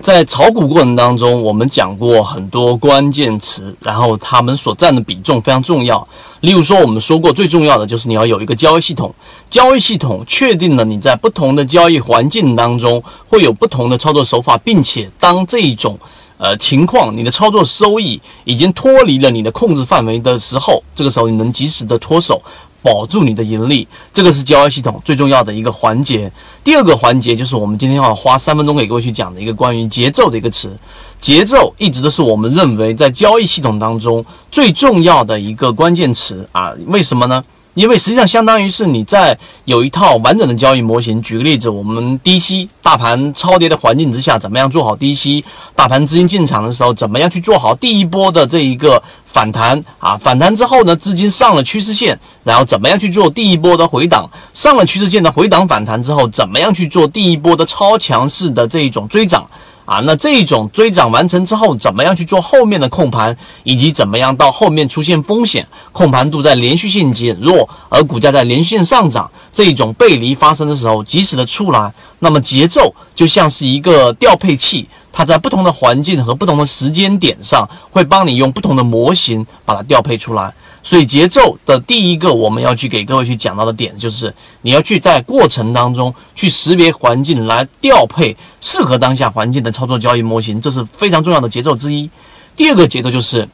在炒股过程当中，我们讲过很多关键词，然后他们所占的比重非常重要。例如说，我们说过最重要的就是你要有一个交易系统，交易系统确定了你在不同的交易环境当中会有不同的操作手法，并且当这一种呃情况，你的操作收益已经脱离了你的控制范围的时候，这个时候你能及时的脱手。保住你的盈利，这个是交易系统最重要的一个环节。第二个环节就是我们今天要花三分钟给各位去讲的一个关于节奏的一个词。节奏一直都是我们认为在交易系统当中最重要的一个关键词啊？为什么呢？因为实际上相当于是你在有一套完整的交易模型。举个例子，我们低吸大盘超跌的环境之下，怎么样做好低吸？大盘资金进场的时候，怎么样去做好第一波的这一个反弹啊？反弹之后呢，资金上了趋势线，然后怎么样去做第一波的回档？上了趋势线的回档反弹之后，怎么样去做第一波的超强势的这一种追涨？啊，那这种追涨完成之后，怎么样去做后面的控盘，以及怎么样到后面出现风险，控盘度在连续性减弱，而股价在连续性上涨，这种背离发生的时候，及时的出来，那么节奏就像是一个调配器，它在不同的环境和不同的时间点上，会帮你用不同的模型把它调配出来。所以节奏的第一个我们要去给各位去讲到的点，就是你要去在过程当中去识别环境，来调配适合当下环境的操作交易模型，这是非常重要的节奏之一。第二个节奏就是。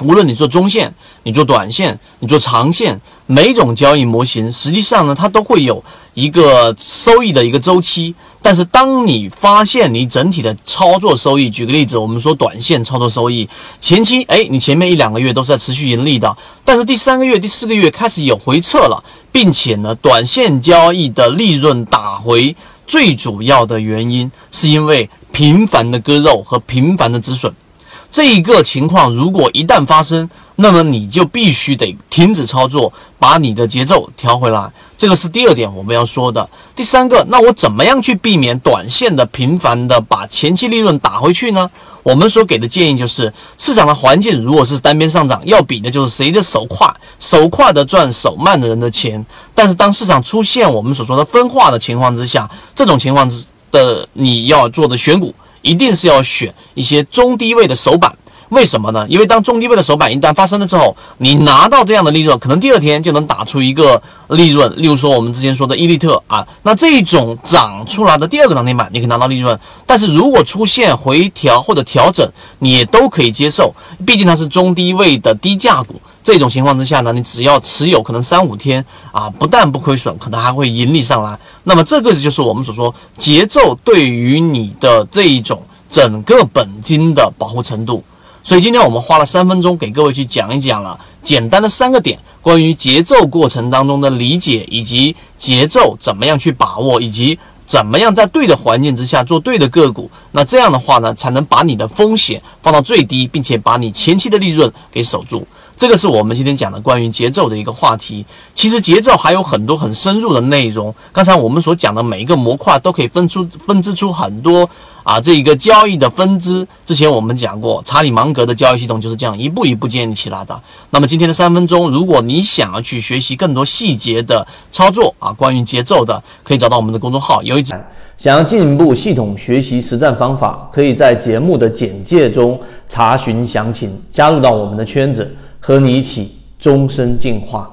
无论你做中线，你做短线，你做长线，每种交易模型实际上呢，它都会有一个收益的一个周期。但是，当你发现你整体的操作收益，举个例子，我们说短线操作收益前期，哎，你前面一两个月都是在持续盈利的，但是第三个月、第四个月开始有回撤了，并且呢，短线交易的利润打回，最主要的原因是因为频繁的割肉和频繁的止损。这一个情况如果一旦发生，那么你就必须得停止操作，把你的节奏调回来。这个是第二点我们要说的。第三个，那我怎么样去避免短线的频繁的把前期利润打回去呢？我们所给的建议就是，市场的环境如果是单边上涨，要比的就是谁的手快，手快的赚手慢的人的钱。但是当市场出现我们所说的分化的情况之下，这种情况之的你要做的选股。一定是要选一些中低位的首板，为什么呢？因为当中低位的首板一旦发生了之后，你拿到这样的利润，可能第二天就能打出一个利润。例如说我们之前说的伊利特啊，那这种涨出来的第二个涨停板，你可以拿到利润。但是如果出现回调或者调整，你也都可以接受，毕竟它是中低位的低价股。这种情况之下呢，你只要持有可能三五天啊，不但不亏损，可能还会盈利上来。那么这个就是我们所说节奏对于你的这一种整个本金的保护程度。所以今天我们花了三分钟给各位去讲一讲了简单的三个点，关于节奏过程当中的理解，以及节奏怎么样去把握，以及怎么样在对的环境之下做对的个股。那这样的话呢，才能把你的风险放到最低，并且把你前期的利润给守住。这个是我们今天讲的关于节奏的一个话题。其实节奏还有很多很深入的内容。刚才我们所讲的每一个模块都可以分出分支出很多啊，这一个交易的分支。之前我们讲过，查理芒格的交易系统就是这样一步一步建立起来的。那么今天的三分钟，如果你想要去学习更多细节的操作啊，关于节奏的，可以找到我们的公众号。有一想要进一步系统学习实战方法，可以在节目的简介中查询详情，加入到我们的圈子。和你一起终身进化。